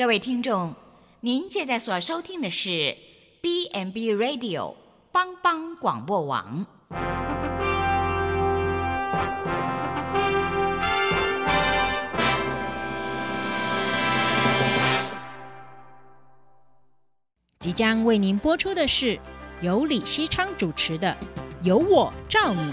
各位听众，您现在所收听的是 B&B Radio 帮帮广播网。即将为您播出的是由李希昌主持的《由我照你》。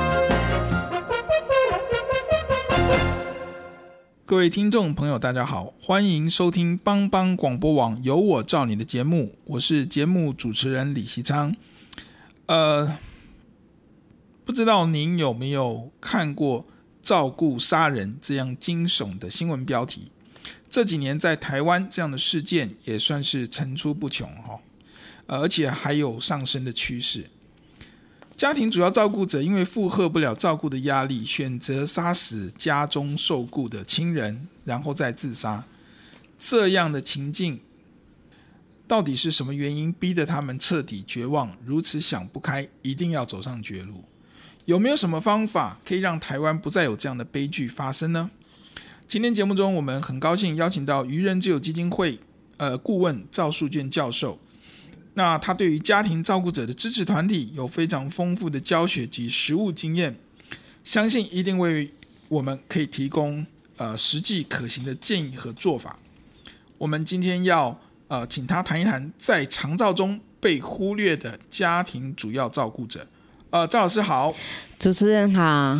各位听众朋友，大家好，欢迎收听帮帮广播网有我照你的节目，我是节目主持人李希昌。呃，不知道您有没有看过照顾杀人这样惊悚的新闻标题？这几年在台湾这样的事件也算是层出不穷哈，而且还有上升的趋势。家庭主要照顾者因为负荷不了照顾的压力，选择杀死家中受雇的亲人，然后再自杀。这样的情境，到底是什么原因逼得他们彻底绝望，如此想不开，一定要走上绝路？有没有什么方法可以让台湾不再有这样的悲剧发生呢？今天节目中，我们很高兴邀请到愚人之友基金会呃顾问赵树卷教授。那他对于家庭照顾者的支持团体有非常丰富的教学及实务经验，相信一定为我们可以提供呃实际可行的建议和做法。我们今天要呃请他谈一谈在长照中被忽略的家庭主要照顾者。呃，赵老师好，主持人好。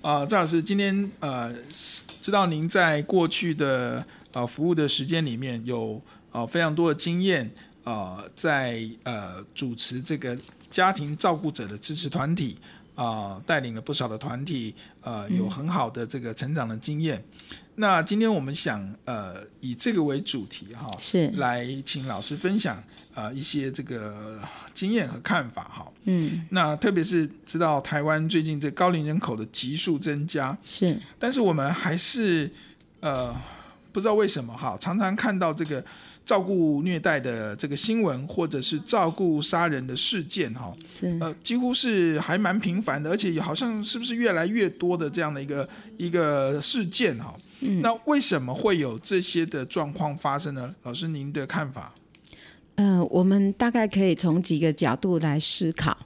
呃，赵老师今天呃知道您在过去的呃服务的时间里面有呃非常多的经验。呃，在呃主持这个家庭照顾者的支持团体啊、呃，带领了不少的团体，呃，有很好的这个成长的经验。嗯、那今天我们想呃以这个为主题哈，是来请老师分享呃一些这个经验和看法哈。嗯，那特别是知道台湾最近这高龄人口的急速增加，是，但是我们还是呃不知道为什么哈，常常看到这个。照顾虐待的这个新闻，或者是照顾杀人的事件，哈，是呃，几乎是还蛮频繁的，而且好像是不是越来越多的这样的一个一个事件，哈。嗯。那为什么会有这些的状况发生呢？老师，您的看法？呃，我们大概可以从几个角度来思考。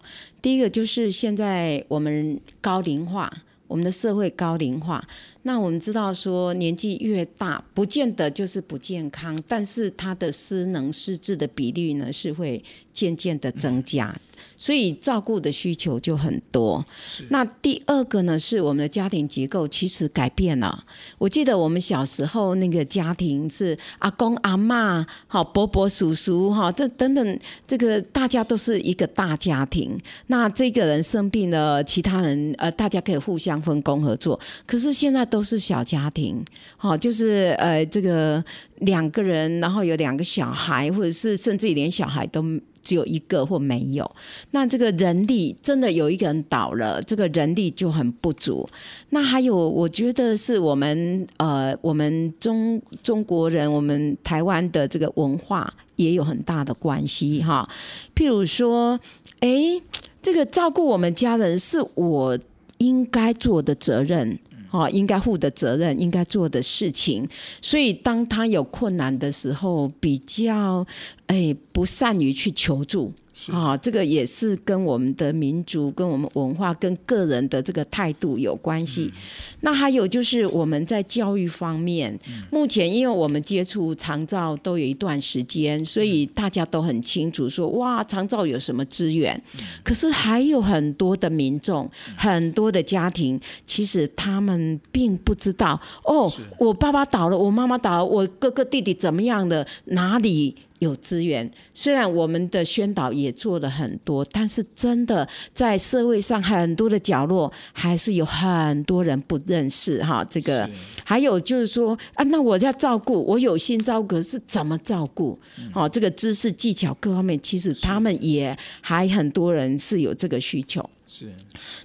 第一个就是现在我们高龄化，我们的社会高龄化。那我们知道说，年纪越大，不见得就是不健康，但是他的失能失智的比率呢，是会渐渐的增加。嗯所以照顾的需求就很多。那第二个呢，是我们的家庭结构其实改变了。我记得我们小时候那个家庭是阿公阿嬷、好伯伯叔叔哈，这等等，这个大家都是一个大家庭。那这个人生病了，其他人呃，大家可以互相分工合作。可是现在都是小家庭，好，就是呃这个两个人，然后有两个小孩，或者是甚至连小孩都。只有一个或没有，那这个人力真的有一个人倒了，这个人力就很不足。那还有，我觉得是我们呃，我们中中国人，我们台湾的这个文化也有很大的关系哈。譬如说，哎，这个照顾我们家人是我应该做的责任。哦，应该负的责任，应该做的事情，所以当他有困难的时候，比较哎不善于去求助。啊、哦，这个也是跟我们的民族、跟我们文化、跟个人的这个态度有关系。嗯、那还有就是我们在教育方面，嗯、目前因为我们接触长照都有一段时间，所以大家都很清楚说，哇，长照有什么资源。嗯、可是还有很多的民众、嗯、很多的家庭，其实他们并不知道。哦，我爸爸倒了，我妈妈倒了，我哥哥弟弟怎么样的，哪里？有资源，虽然我们的宣导也做了很多，但是真的在社会上很多的角落，还是有很多人不认识哈。这个还有就是说啊，那我要照顾，我有心照顾，是怎么照顾？哦，这个知识技巧各方面，其实他们也还很多人是有这个需求。是，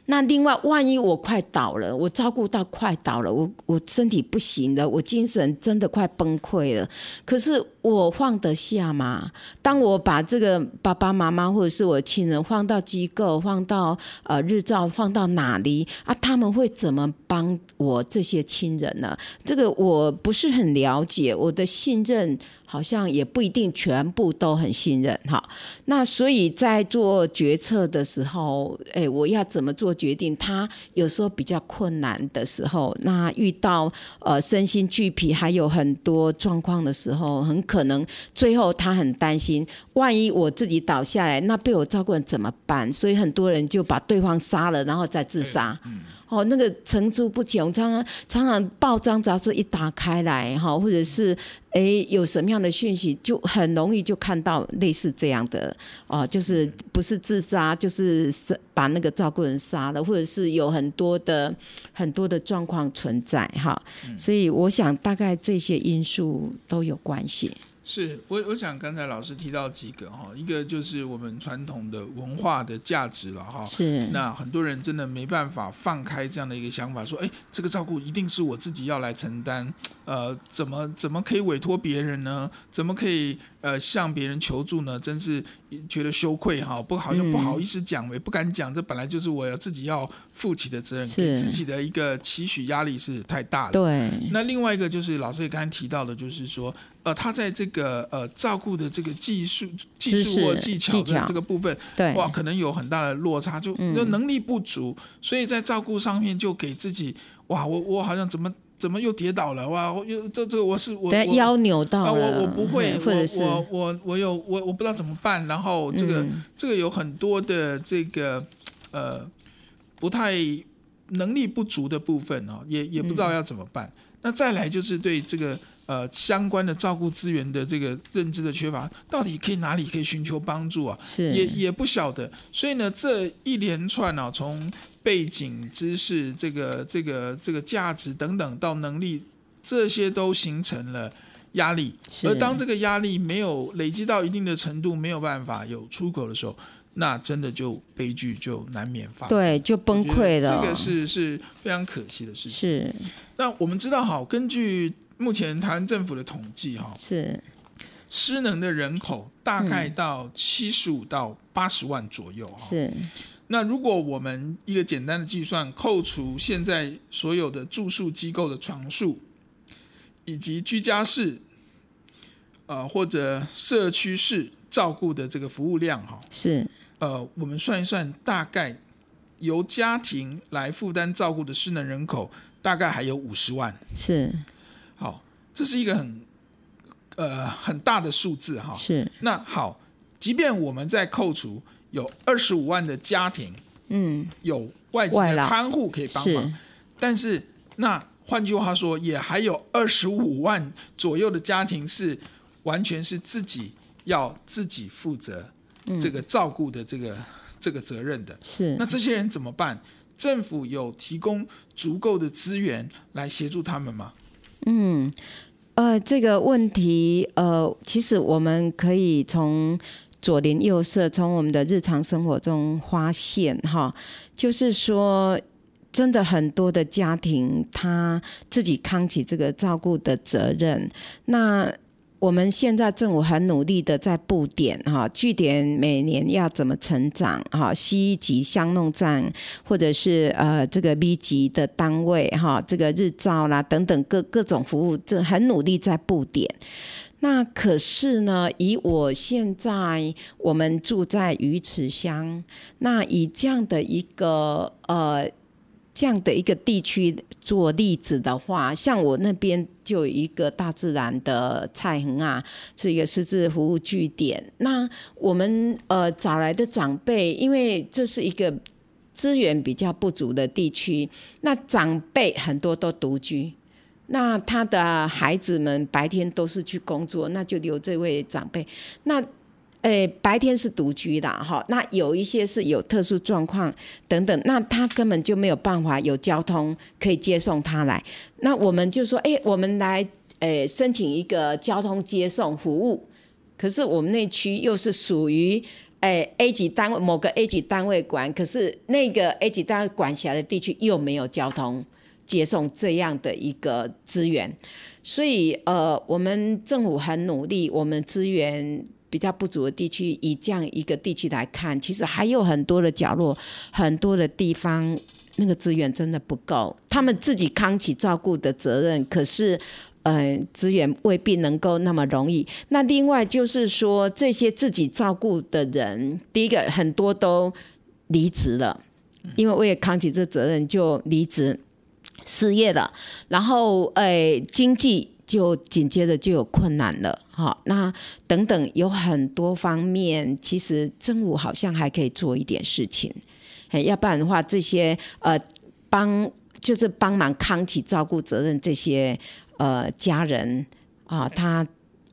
那另外，万一我快倒了，我照顾到快倒了，我我身体不行了，我精神真的快崩溃了，可是我放得下吗？当我把这个爸爸妈妈或者是我亲人放到机构，放到呃日照，放到哪里啊？他们会怎么帮我这些亲人呢？这个我不是很了解，我的信任。好像也不一定全部都很信任哈，那所以在做决策的时候，哎，我要怎么做决定？他有时候比较困难的时候，那遇到呃身心俱疲，还有很多状况的时候，很可能最后他很担心，万一我自己倒下来，那被我照顾人怎么办？所以很多人就把对方杀了，然后再自杀。哦，那个层出不穷，常常常常报章杂志一打开来，哈，或者是诶有什么样的讯息，就很容易就看到类似这样的哦，就是不是自杀，就是把那个照顾人杀了，或者是有很多的很多的状况存在哈，所以我想大概这些因素都有关系。是我，我想刚才老师提到几个哈，一个就是我们传统的文化的价值了哈。是。那很多人真的没办法放开这样的一个想法，说，哎，这个照顾一定是我自己要来承担，呃，怎么怎么可以委托别人呢？怎么可以呃向别人求助呢？真是觉得羞愧哈，不好像不好意思讲，也不敢讲，这本来就是我要自己要负起的责任，给自己的一个期许压力是太大的。对。那另外一个就是老师也刚才提到的，就是说。呃，他在这个呃照顾的这个技术、技术或技巧的这个部分，对，哇，可能有很大的落差，就那能力不足，嗯，所以在照顾上面就给自己，哇，我我好像怎么怎么又跌倒了，哇，我又这这个我是我腰扭到了，我我不会，或者是我我我有我我不知道怎么办，然后这个、嗯、这个有很多的这个呃不太能力不足的部分哦，也也不知道要怎么办。嗯、那再来就是对这个。呃，相关的照顾资源的这个认知的缺乏，到底可以哪里可以寻求帮助啊？是也也不晓得，所以呢，这一连串啊，从背景知识、这个这个这个价值等等到能力，这些都形成了压力。而当这个压力没有累积到一定的程度，没有办法有出口的时候，那真的就悲剧就难免发生，对，就崩溃了。这个是是非常可惜的事情。是。那我们知道，好，根据。目前台湾政府的统计，哈，是失能的人口大概到七十五到八十万左右，哈。是。那如果我们一个简单的计算，扣除现在所有的住宿机构的床数，以及居家式，呃，或者社区式照顾的这个服务量，哈，是。呃，我们算一算，大概由家庭来负担照顾的失能人口，大概还有五十万。是。好，这是一个很呃很大的数字哈。是。那好，即便我们在扣除有二十五万的家庭，嗯，有外籍的看护可以帮忙，是。但是那换句话说，也还有二十五万左右的家庭是完全是自己要自己负责这个照顾的这个、嗯、这个责任的。是。那这些人怎么办？政府有提供足够的资源来协助他们吗？嗯，呃，这个问题，呃，其实我们可以从左邻右舍，从我们的日常生活中发现，哈，就是说，真的很多的家庭他自己扛起这个照顾的责任，那。我们现在政府很努力的在布点哈，据点每年要怎么成长哈，C 级巷弄站或者是呃这个 B 级的单位哈，这个日照啦等等各各种服务，这很努力在布点。那可是呢，以我现在我们住在鱼池乡，那以这样的一个呃。这样的一个地区做例子的话，像我那边就有一个大自然的菜园啊，是一个失智服务据点。那我们呃找来的长辈，因为这是一个资源比较不足的地区，那长辈很多都独居。那他的孩子们白天都是去工作，那就留这位长辈。那诶，白天是独居的哈，那有一些是有特殊状况等等，那他根本就没有办法有交通可以接送他来。那我们就说，哎，我们来诶申请一个交通接送服务。可是我们那区又是属于诶 A 级单位某个 A 级单位管，可是那个 A 级单位管辖的地区又没有交通接送这样的一个资源，所以呃，我们政府很努力，我们资源。比较不足的地区，以这样一个地区来看，其实还有很多的角落，很多的地方，那个资源真的不够。他们自己扛起照顾的责任，可是，呃，资源未必能够那么容易。那另外就是说，这些自己照顾的人，第一个很多都离职了，因为为了扛起这责任就离职失业了，然后，呃，经济。就紧接着就有困难了，哈，那等等有很多方面，其实政府好像还可以做一点事情，要不然的话，这些呃帮就是帮忙扛起照顾责任这些呃家人啊，他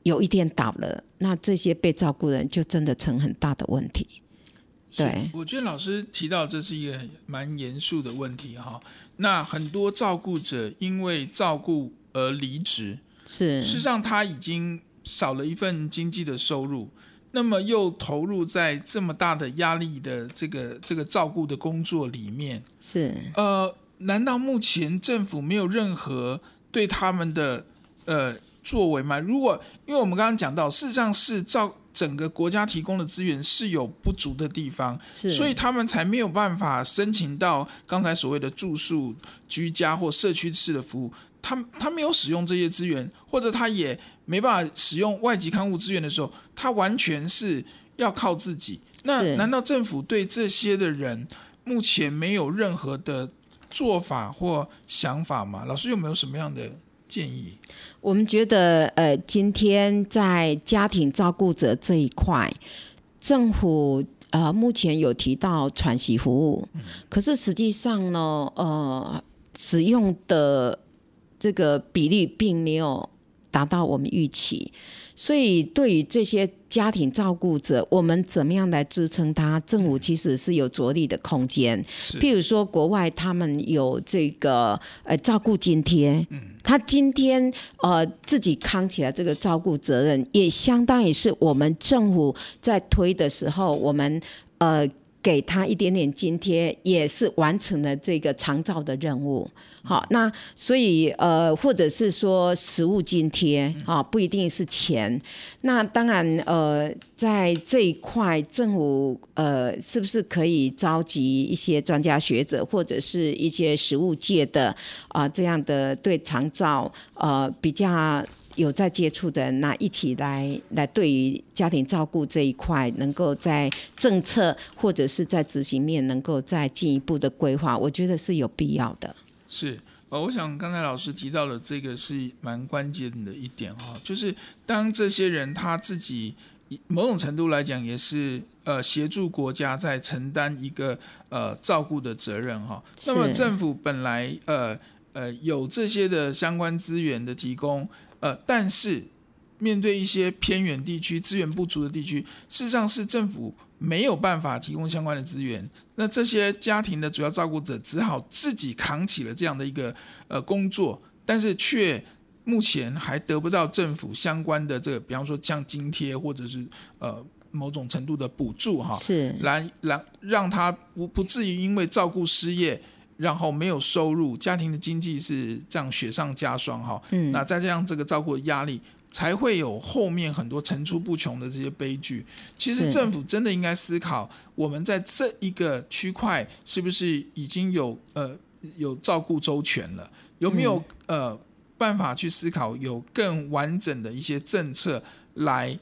有一天倒了，那这些被照顾人就真的成很大的问题。对，我觉得老师提到这是一个蛮严肃的问题哈。那很多照顾者因为照顾而离职。是，事实上他已经少了一份经济的收入，那么又投入在这么大的压力的这个这个照顾的工作里面，是，呃，难道目前政府没有任何对他们的呃作为吗？如果因为我们刚刚讲到，事实上是照整个国家提供的资源是有不足的地方，是，所以他们才没有办法申请到刚才所谓的住宿、居家或社区式的服务。他他没有使用这些资源，或者他也没办法使用外籍看护资源的时候，他完全是要靠自己。那难道政府对这些的人目前没有任何的做法或想法吗？老师有没有什么样的建议？我们觉得，呃，今天在家庭照顾者这一块，政府呃目前有提到喘息服务，可是实际上呢，呃，使用的。这个比例并没有达到我们预期，所以对于这些家庭照顾者，我们怎么样来支撑他？政府其实是有着力的空间。譬如说，国外他们有这个呃照顾津贴，他今天呃自己扛起来这个照顾责任，也相当于是我们政府在推的时候，我们呃。给他一点点津贴，也是完成了这个长照的任务。好，那所以呃，或者是说食物津贴啊，不一定是钱。那当然呃，在这一块，政府呃，是不是可以召集一些专家学者，或者是一些食物界的啊、呃，这样的对长照呃比较。有在接触的人，那一起来来，对于家庭照顾这一块，能够在政策或者是在执行面，能够再进一步的规划，我觉得是有必要的。是，呃，我想刚才老师提到的这个是蛮关键的一点哈，就是当这些人他自己某种程度来讲，也是呃协助国家在承担一个呃照顾的责任哈。那么政府本来呃呃有这些的相关资源的提供。呃，但是面对一些偏远地区资源不足的地区，事实上是政府没有办法提供相关的资源，那这些家庭的主要照顾者只好自己扛起了这样的一个呃工作，但是却目前还得不到政府相关的这个，比方说像津贴或者是呃某种程度的补助哈，是来来让他不不至于因为照顾失业。然后没有收入，家庭的经济是这样雪上加霜哈。嗯，那再加上这个照顾的压力，才会有后面很多层出不穷的这些悲剧。其实政府真的应该思考，我们在这一个区块是不是已经有呃有照顾周全了？有没有呃办法去思考有更完整的一些政策来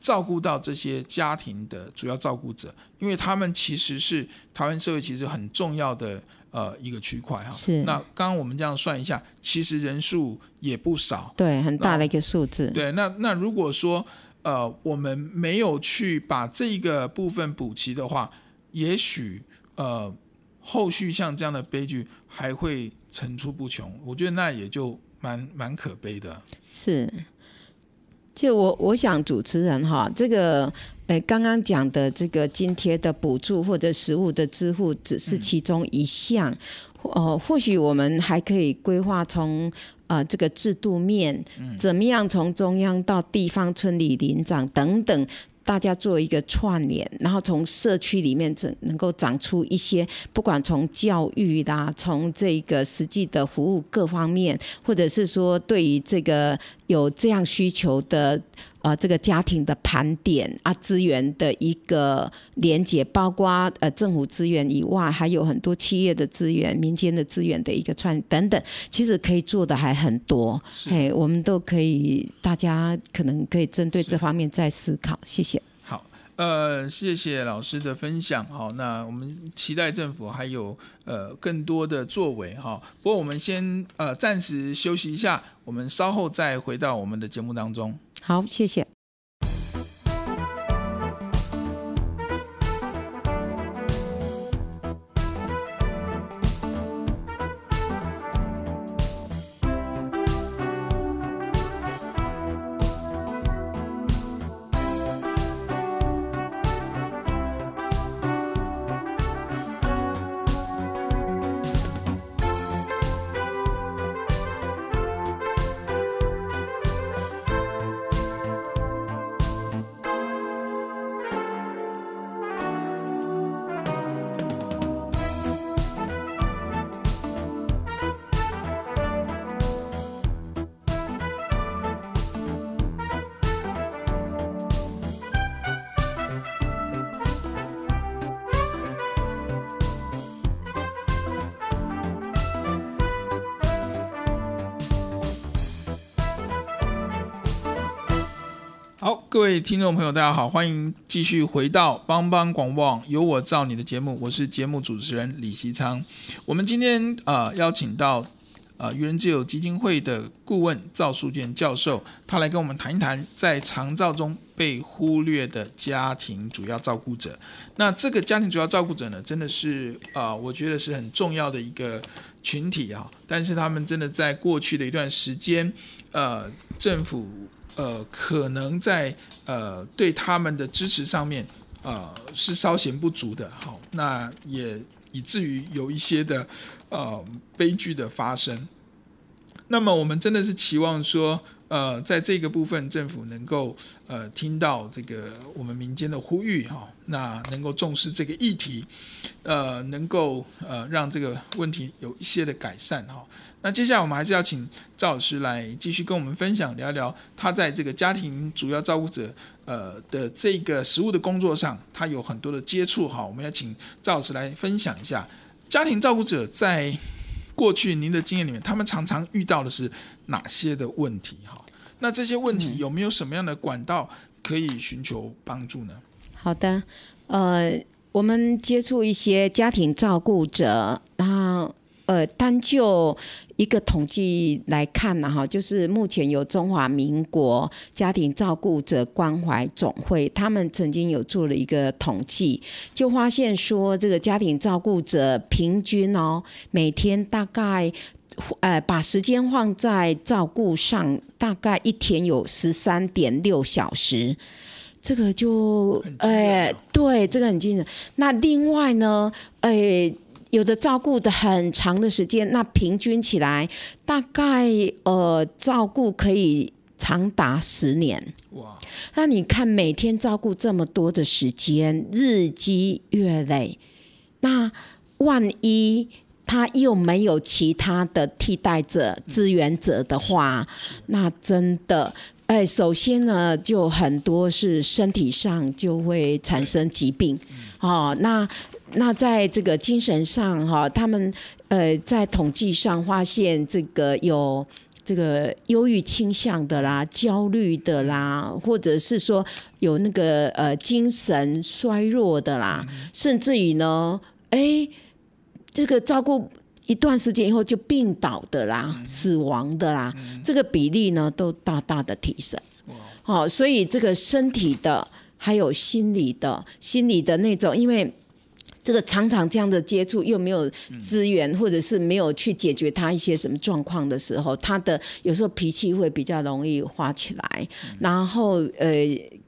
照顾到这些家庭的主要照顾者？因为他们其实是台湾社会其实很重要的。呃，一个区块哈，是。那刚刚我们这样算一下，其实人数也不少，对，很大的一个数字。对，那那如果说呃，我们没有去把这个部分补齐的话，也许呃，后续像这样的悲剧还会层出不穷。我觉得那也就蛮蛮可悲的。是，就我我想主持人哈，这个呃刚刚讲的这个津贴的补助或者食物的支付只是其中一项，哦、或许我们还可以规划从。呃，这个制度面怎么样？从中央到地方村里林长等等，大家做一个串联，然后从社区里面整能够长出一些，不管从教育啦，从这个实际的服务各方面，或者是说对于这个有这样需求的。呃，这个家庭的盘点啊，资源的一个连接，包括呃政府资源以外，还有很多企业的资源、民间的资源的一个串等等，其实可以做的还很多。嘿，我们都可以，大家可能可以针对这方面再思考。谢谢。呃，谢谢老师的分享。好，那我们期待政府还有呃更多的作为。哈，不过我们先呃暂时休息一下，我们稍后再回到我们的节目当中。好，谢谢。各位听众朋友，大家好，欢迎继续回到帮帮广播网有我造你的节目，我是节目主持人李希昌。我们今天啊、邀请到啊愚人之友基金会的顾问赵树健教授，他来跟我们谈一谈在长照中被忽略的家庭主要照顾者。那这个家庭主要照顾者呢，真的是啊、我觉得是很重要的一个群体啊。但是他们真的在过去的一段时间，呃，政府。呃，可能在呃对他们的支持上面，呃是稍显不足的。好，那也以至于有一些的呃悲剧的发生。那么我们真的是期望说，呃，在这个部分政府能够呃听到这个我们民间的呼吁哈，那能够重视这个议题，呃，能够呃让这个问题有一些的改善哈。那接下来我们还是要请赵老师来继续跟我们分享聊聊他在这个家庭主要照顾者呃的这个实务的工作上，他有很多的接触哈。我们要请赵老师来分享一下家庭照顾者在过去您的经验里面，他们常常遇到的是哪些的问题哈？那这些问题有没有什么样的管道可以寻求帮助呢？好的，呃，我们接触一些家庭照顾者，然后。呃，单就一个统计来看呢，哈，就是目前有中华民国家庭照顾者关怀总会，他们曾经有做了一个统计，就发现说，这个家庭照顾者平均哦，每天大概呃把时间放在照顾上，大概一天有十三点六小时，这个就呃对，这个很惊人。那另外呢，呃。有的照顾的很长的时间，那平均起来大概呃照顾可以长达十年。哇！那你看每天照顾这么多的时间，日积月累，那万一他又没有其他的替代者、支援者的话，那真的哎，首先呢，就很多是身体上就会产生疾病，哦，那。那在这个精神上哈，他们呃在统计上发现这个有这个忧郁倾向的啦、焦虑的啦，或者是说有那个呃精神衰弱的啦，甚至于呢，哎，这个照顾一段时间以后就病倒的啦、死亡的啦，这个比例呢都大大的提升。好，所以这个身体的还有心理的、心理的那种，因为。这个常常这样的接触又没有资源，或者是没有去解决他一些什么状况的时候，他的有时候脾气会比较容易发起来，然后呃，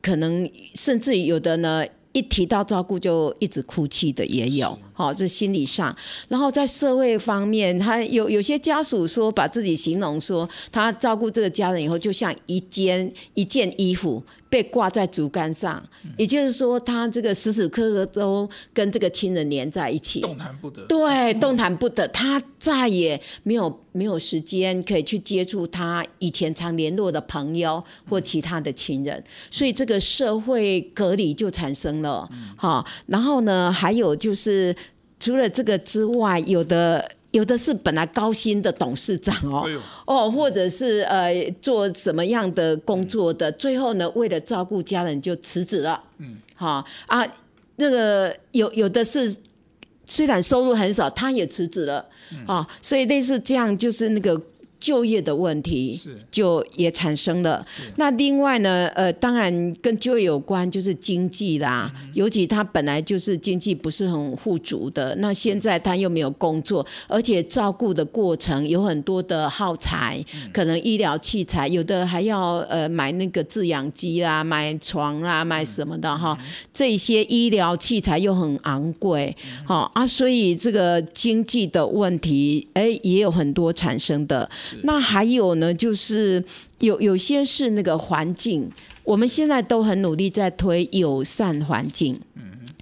可能甚至于有的呢。一提到照顾就一直哭泣的也有，好，这心理上。然后在社会方面，他有有些家属说，把自己形容说，他照顾这个家人以后，就像一件一件衣服。被挂在竹竿上，也就是说，他这个时时刻刻都跟这个亲人连在一起，动弹不得。对，动弹不得，他再也没有没有时间可以去接触他以前常联络的朋友或其他的亲人，所以这个社会隔离就产生了。好，然后呢，还有就是除了这个之外，有的。有的是本来高薪的董事长哦，哦，或者是呃做什么样的工作的，最后呢，为了照顾家人就辞职了。嗯，好啊，那个有有的是虽然收入很少，他也辞职了。嗯啊，所以类似这样就是那个。就业的问题就也产生了。那另外呢，呃，当然跟就业有关，就是经济啦。尤其他本来就是经济不是很富足的，那现在他又没有工作，而且照顾的过程有很多的耗材，可能医疗器材，有的还要呃买那个制氧机啦，买床啦，买什么的哈。这些医疗器材又很昂贵，好啊，所以这个经济的问题，哎，也有很多产生的。那还有呢，就是有有些是那个环境，我们现在都很努力在推友善环境。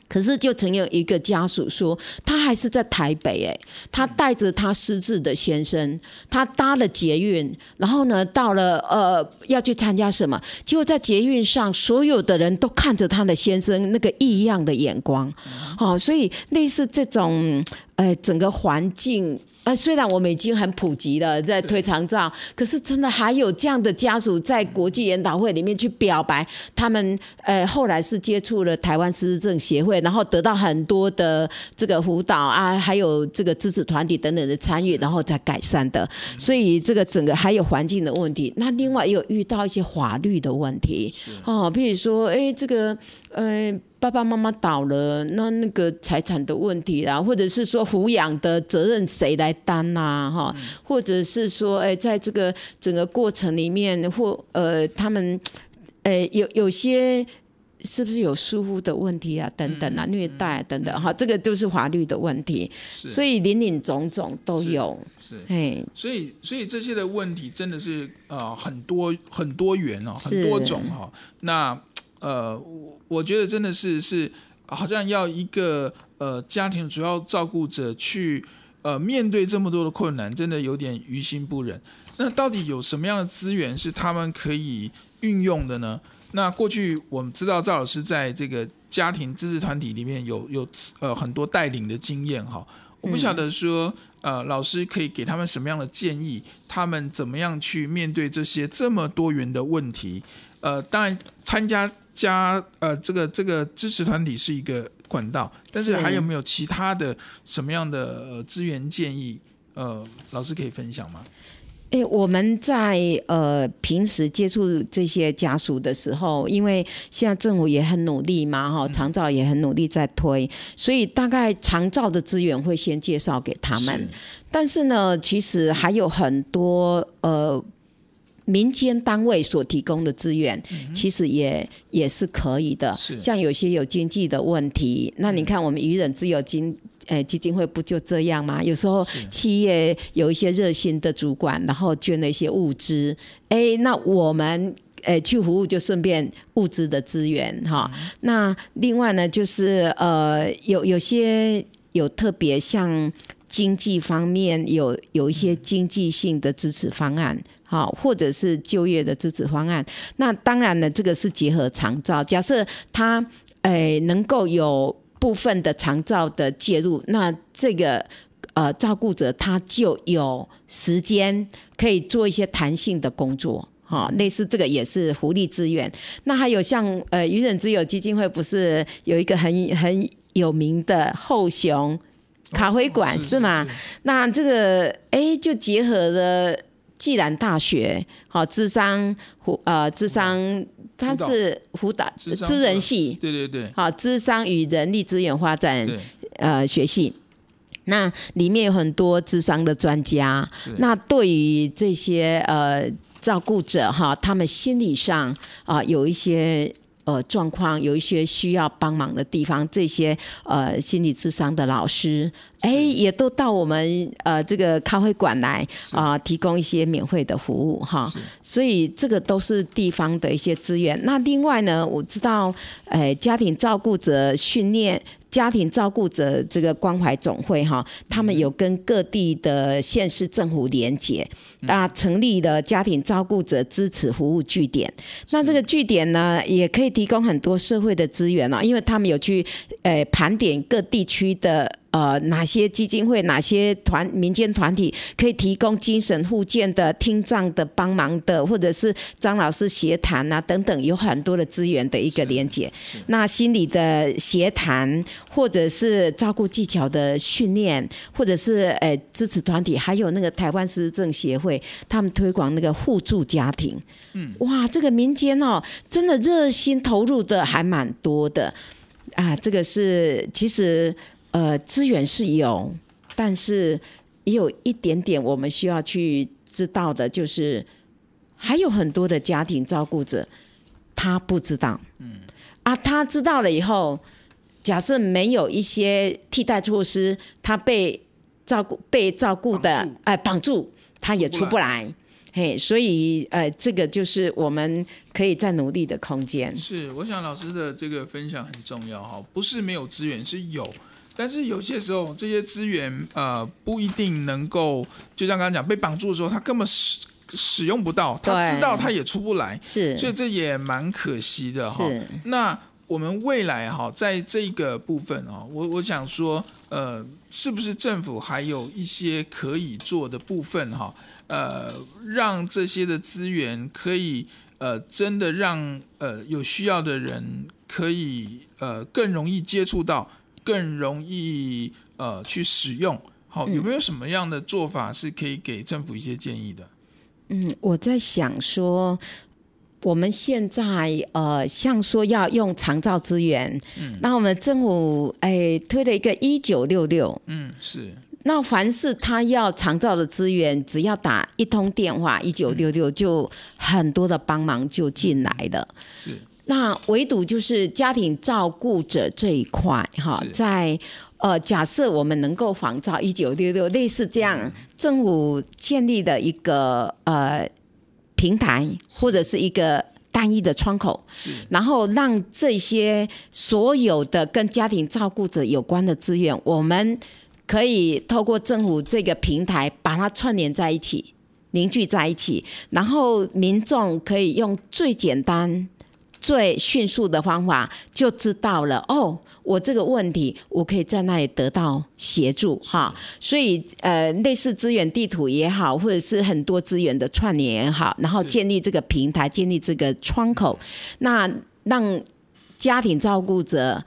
可是就曾有一个家属说，他还是在台北哎，他带着他失智的先生，他搭了捷运，然后呢到了呃要去参加什么，结果在捷运上所有的人都看着他的先生那个异样的眼光，好，所以类似这种呃整个环境。呃，虽然我们已经很普及了，在推长照，可是真的还有这样的家属在国际研讨会里面去表白，他们呃后来是接触了台湾失智症协会，然后得到很多的这个辅导啊，还有这个支持团体等等的参与，然后才改善的。所以这个整个还有环境的问题，那另外也有遇到一些法律的问题哦，比如说哎这个呃。爸爸妈妈倒了，那那个财产的问题啦，或者是说抚养的责任谁来担呐？哈，或者是说，哎，在这个整个过程里面，或呃，他们，哎，有有些是不是有疏忽的问题啊？等等啊，虐待等等，哈，这个都是法律的问题，所以林林总总都有。是，哎，所以所以这些的问题真的是呃很多很多元哦，很多种哈。那呃，我我觉得真的是是，好像要一个呃家庭主要照顾者去呃面对这么多的困难，真的有点于心不忍。那到底有什么样的资源是他们可以运用的呢？那过去我们知道赵老师在这个家庭支持团体里面有有呃很多带领的经验哈，我不晓得说呃老师可以给他们什么样的建议，他们怎么样去面对这些这么多元的问题？呃，当然参加加呃这个这个支持团体是一个管道，但是还有没有其他的什么样的资源建议？呃，老师可以分享吗？诶，我们在呃平时接触这些家属的时候，因为现在政府也很努力嘛，哈，长照也很努力在推，所以大概长照的资源会先介绍给他们。是但是呢，其实还有很多呃。民间单位所提供的资源，其实也也是可以的。像有些有经济的问题，那你看我们愚人之友基诶基金会不就这样吗？有时候企业有一些热心的主管，然后捐了一些物资，哎，那我们诶去服务就顺便物资的资源哈。那另外呢，就是呃有有些有特别像经济方面有有一些经济性的支持方案。好，或者是就业的支持方案。那当然呢，这个是结合长照。假设他诶、欸、能够有部分的长照的介入，那这个呃照顾者他就有时间可以做一些弹性的工作。好，类似这个也是福利资源。那还有像呃愚人之友基金会不是有一个很很有名的后熊咖啡馆是吗？那这个哎、欸、就结合了。暨南大学，好，智商辅呃，智商，它是辅导，资人系，对对对，好，智商与人力资源发展，呃学系。那里面有很多智商的专家，那对于这些呃照顾者哈，他们心理上啊、呃、有一些。呃，状况有一些需要帮忙的地方，这些呃心理智商的老师，哎，也都到我们呃这个咖啡馆来啊、呃，提供一些免费的服务哈。所以这个都是地方的一些资源。那另外呢，我知道，哎，家庭照顾者训练。家庭照顾者这个关怀总会哈，他们有跟各地的县市政府连结，啊，成立了家庭照顾者支持服务据点。那这个据点呢，也可以提供很多社会的资源啊，因为他们有去呃盘点各地区的。呃，哪些基金会、哪些团民间团体可以提供精神护健的、听障的帮忙的，或者是张老师协谈啊等等，有很多的资源的一个连接。那心理的协谈，或者是照顾技巧的训练，或者是呃支持团体，还有那个台湾失智症协会，他们推广那个互助家庭。嗯，哇，这个民间哦，真的热心投入的还蛮多的啊。这个是其实。呃，资源是有，但是也有一点点我们需要去知道的，就是还有很多的家庭照顾者他不知道，嗯，啊，他知道了以后，假设没有一些替代措施，他被照顾被照顾的哎绑住，他也出不来，嘿，所以呃，这个就是我们可以再努力的空间。是，我想老师的这个分享很重要哈，不是没有资源，是有。但是有些时候，这些资源呃不一定能够，就像刚刚讲被绑住的时候，他根本使使用不到，他知道他也出不来，是，所以这也蛮可惜的哈。那我们未来哈，在这个部分啊，我我想说，呃，是不是政府还有一些可以做的部分哈？呃，让这些的资源可以呃真的让呃有需要的人可以呃更容易接触到。更容易呃去使用，好，有没有什么样的做法是可以给政府一些建议的？嗯，我在想说，我们现在呃，像说要用长照资源，嗯，那我们政府哎推了一个一九六六，嗯，是，那凡是他要长照的资源，只要打一通电话一九六六，就很多的帮忙就进来了，是。那唯独就是家庭照顾者这一块，哈，在呃，假设我们能够仿照一九六六类似这样，政府建立的一个呃平台，或者是一个单一的窗口，然后让这些所有的跟家庭照顾者有关的资源，我们可以透过政府这个平台把它串联在一起，凝聚在一起，然后民众可以用最简单。最迅速的方法就知道了哦，我这个问题我可以在那里得到协助哈，所以呃，类似资源地图也好，或者是很多资源的串联也好，然后建立这个平台，建立这个窗口，那让家庭照顾者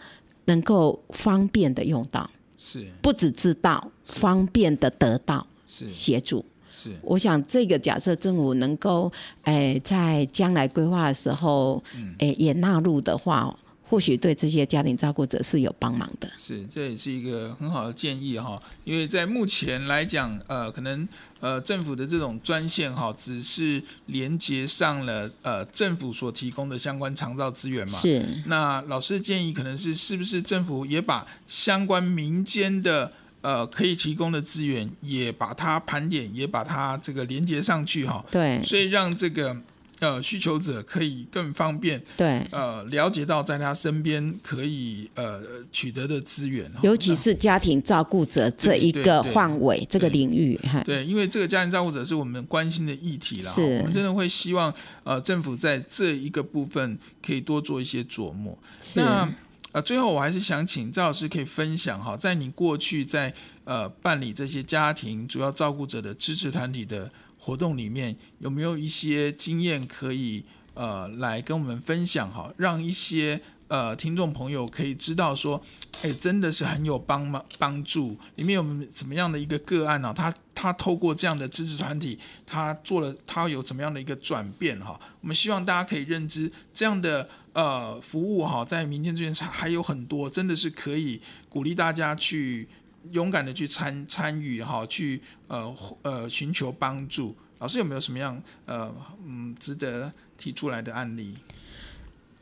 能够方便的用到，是。不只知道，方便的得到协助。是，我想这个假设政府能够，哎，在将来规划的时候，哎，也纳入的话，或许对这些家庭照顾者是有帮忙的。是，这也是一个很好的建议哈。因为在目前来讲，呃，可能呃政府的这种专线哈，只是连接上了呃政府所提供的相关长照资源嘛。是。那老师的建议可能是，是不是政府也把相关民间的呃，可以提供的资源也把它盘点，也把它这个连接上去哈。对。所以让这个呃需求者可以更方便。对。呃，了解到在他身边可以呃取得的资源。尤其是家庭照顾者这一个范围，这个领域哈。对，因为这个家庭照顾者是我们关心的议题啦。是。我们真的会希望呃政府在这一个部分可以多做一些琢磨。是。那。啊，最后我还是想请赵老师可以分享哈，在你过去在呃办理这些家庭主要照顾者的支持团体的活动里面，有没有一些经验可以呃来跟我们分享哈，让一些呃听众朋友可以知道说，哎，真的是很有帮忙帮助。里面有怎么样的一个个案呢、他他透过这样的支持团体，他做了他有怎么样的一个转变哈？我们希望大家可以认知这样的呃服务哈，在民间资源还有很多，真的是可以鼓励大家去勇敢的去参参与哈，去呃呃寻求帮助。老师有没有什么样呃嗯值得提出来的案例？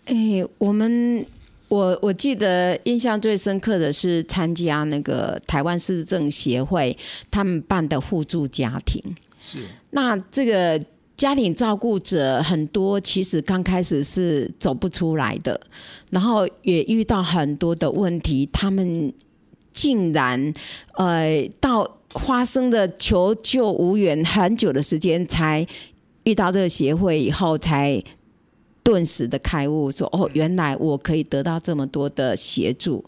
哎、欸，我们我我记得印象最深刻的是参加那个台湾市政协会他们办的互助家庭。是。那这个家庭照顾者很多，其实刚开始是走不出来的，然后也遇到很多的问题，他们竟然呃到。发生的求救无援，很久的时间才遇到这个协会以后，才顿时的开悟，说：“哦，原来我可以得到这么多的协助。”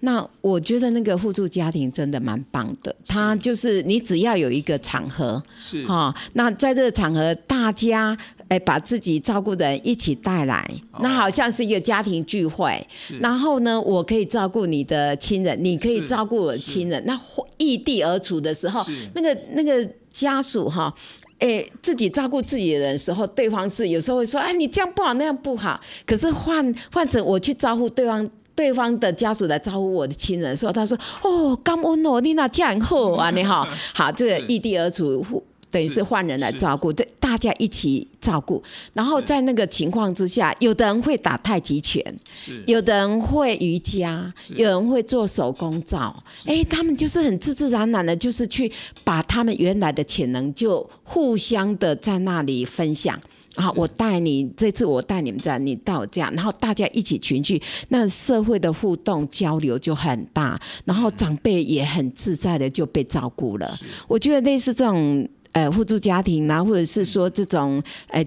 那我觉得那个互助家庭真的蛮棒的。他就是你只要有一个场合，是哈，那在这个场合，大家哎把自己照顾的人一起带来，那好像是一个家庭聚会。然后呢，我可以照顾你的亲人，你可以照顾我的亲人。那异地而处的时候，那个那个家属哈，哎，自己照顾自己的人的时候，对方是有时候会说，哎，你这样不好，那样不好。可是换换成我去招呼对方，对方的家属来招呼我的亲人的时候，他说，哦，感恩哦，你那这样好啊，你好，好，这个异地而处。等于是换人来照顾，这大家一起照顾。然后在那个情况之下，有的人会打太极拳，有的人会瑜伽，有人会做手工皂。哎，他们就是很自自然然的，就是去把他们原来的潜能就互相的在那里分享。啊，我带你这次，我带你们这样，你到我这样，然后大家一起群聚，那社会的互动交流就很大，然后长辈也很自在的就被照顾了。我觉得类似这种。呃，互助家庭啊，或者是说这种呃，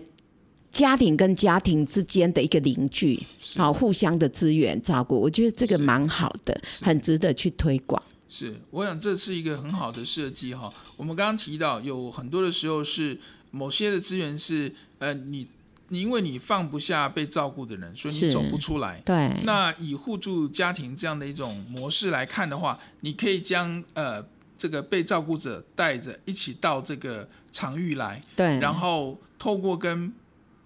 家庭跟家庭之间的一个邻居，好，互相的资源照顾，我觉得这个蛮好的，很值得去推广。是，我想这是一个很好的设计哈。我们刚刚提到有很多的时候是某些的资源是呃，你你因为你放不下被照顾的人，所以你走不出来。对。那以互助家庭这样的一种模式来看的话，你可以将呃。这个被照顾者带着一起到这个场域来，对，然后透过跟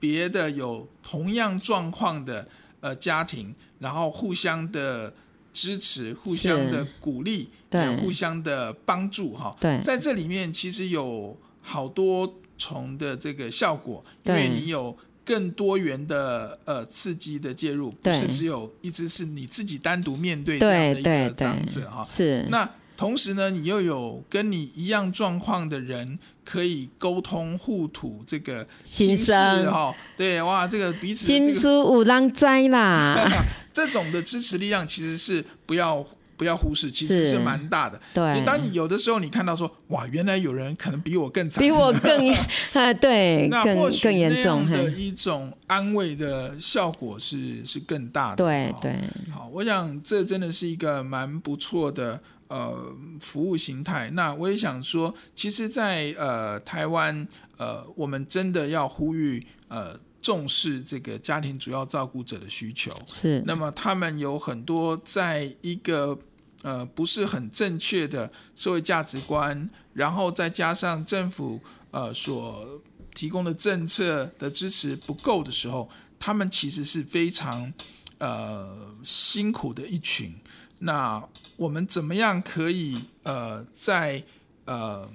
别的有同样状况的呃家庭，然后互相的支持、互相的鼓励、对，互相的帮助哈。对，在这里面其实有好多重的这个效果，因为你有更多元的呃刺激的介入，不是只有一直是你自己单独面对这样的一个长者哈。是那。同时呢，你又有跟你一样状况的人可以沟通互吐这个心声哈，对哇，这个彼此心思有人知啦。这种的支持力量其实是不要不要忽视，其实是蛮大的。对，当你有的时候你看到说哇，原来有人可能比我更惨，比我更啊，对，那或许更严重的一种安慰的效果是是更大的。对对，好，我想这真的是一个蛮不错的。呃，服务形态。那我也想说，其实在，在呃台湾，呃，我们真的要呼吁呃重视这个家庭主要照顾者的需求。是。那么他们有很多在一个呃不是很正确的社会价值观，然后再加上政府呃所提供的政策的支持不够的时候，他们其实是非常呃辛苦的一群。那我们怎么样可以呃，在呃，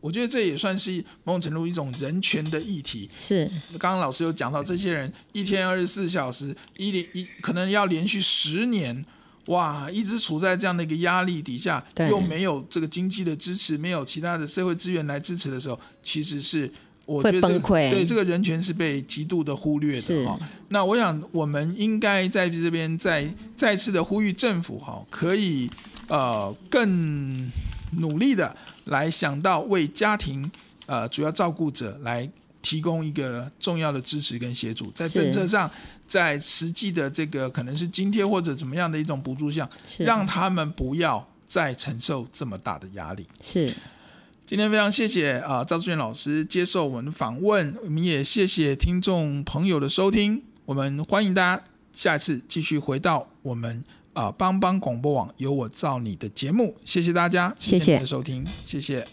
我觉得这也算是某种程度一种人权的议题。是，刚刚老师有讲到，这些人一天二十四小时，一连一可能要连续十年，哇，一直处在这样的一个压力底下，又没有这个经济的支持，没有其他的社会资源来支持的时候，其实是。我觉得崩溃，对这个人权是被极度的忽略的哈。那我想，我们应该在这边再再次的呼吁政府哈，可以呃更努力的来想到为家庭呃主要照顾者来提供一个重要的支持跟协助，在政策上，在实际的这个可能是津贴或者怎么样的一种补助项，让他们不要再承受这么大的压力。是。今天非常谢谢啊赵志远老师接受我们的访问，我们也谢谢听众朋友的收听，我们欢迎大家下次继续回到我们啊帮帮广播网有我造你的节目，谢谢大家，谢谢。你的收听，谢谢。